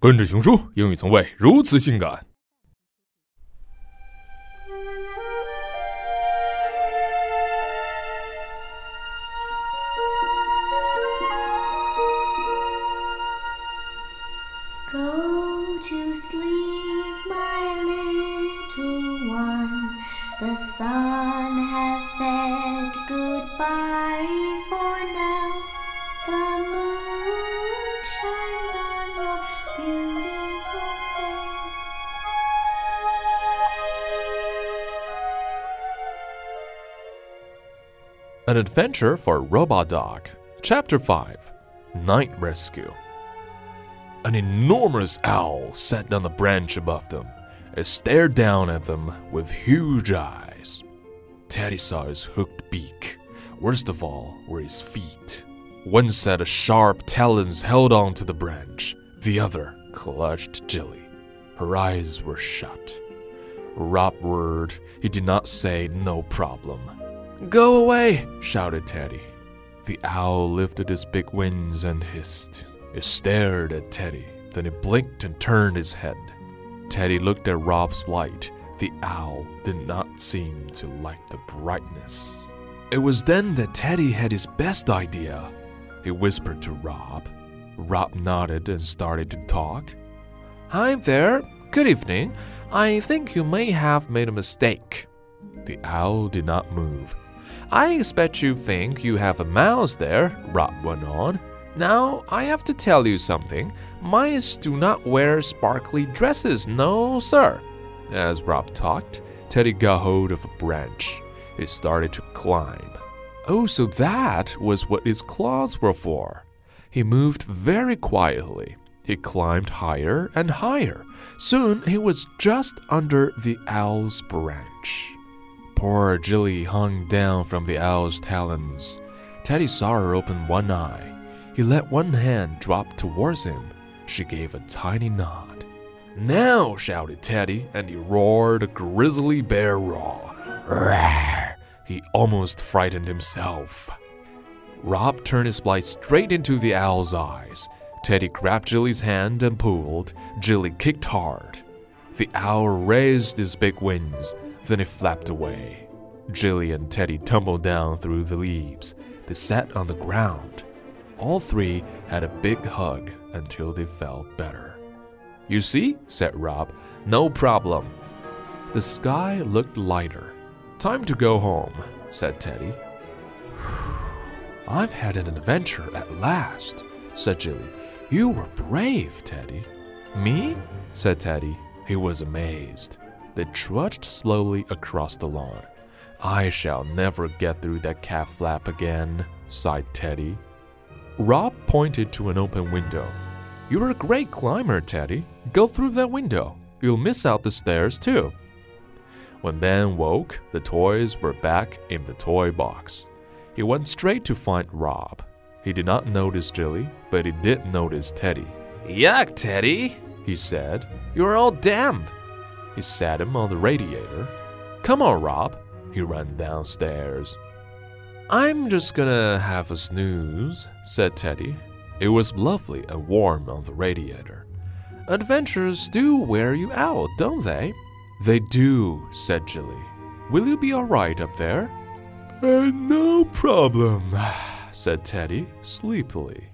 跟着熊叔，英语从未如此性感。Go to sleep, my little one. The sun has said goodbye An Adventure for Robo-dog, Chapter 5 Night Rescue. An enormous owl sat on the branch above them. and stared down at them with huge eyes. Teddy saw his hooked beak. Worst of all were his feet. One set of sharp talons held on to the branch, the other clutched Jilly. Her eyes were shut. Rob whirred. He did not say no problem. Go away, shouted Teddy. The owl lifted his big wings and hissed. It stared at Teddy, then it blinked and turned his head. Teddy looked at Rob's light. The owl did not seem to like the brightness. It was then that Teddy had his best idea. He whispered to Rob. Rob nodded and started to talk. Hi there. Good evening. I think you may have made a mistake. The owl did not move. I expect you think you have a mouse there, Rob went on. Now, I have to tell you something. Mice do not wear sparkly dresses, no, sir. As Rob talked, Teddy got hold of a branch. He started to climb. Oh, so that was what his claws were for. He moved very quietly. He climbed higher and higher. Soon he was just under the owl's branch. Poor Jilly hung down from the owl's talons. Teddy saw her open one eye. He let one hand drop towards him. She gave a tiny nod. Now, shouted Teddy, and he roared a grizzly bear roar. Rawr! He almost frightened himself. Rob turned his light straight into the owl's eyes. Teddy grabbed Jilly's hand and pulled. Jilly kicked hard. The owl raised his big wings, then it flapped away. Jilly and Teddy tumbled down through the leaves. They sat on the ground. All three had a big hug until they felt better. You see, said Rob, no problem. The sky looked lighter. Time to go home, said Teddy. I've had an adventure at last, said Jilly. You were brave, Teddy. Me? said Teddy. He was amazed. They trudged slowly across the lawn. I shall never get through that cat flap again, sighed Teddy. Rob pointed to an open window. You're a great climber, Teddy. Go through that window. You'll miss out the stairs, too. When Ben woke, the toys were back in the toy box. He went straight to find Rob. He did not notice Jilly, but he did notice Teddy. Yuck, Teddy, he said. You're all damp. He sat him on the radiator. Come on, Rob. He ran downstairs. I'm just gonna have a snooze, said Teddy. It was lovely and warm on the radiator. Adventures do wear you out, don't they? They do, said Jilly. Will you be all right up there? Uh, no problem, said Teddy sleepily.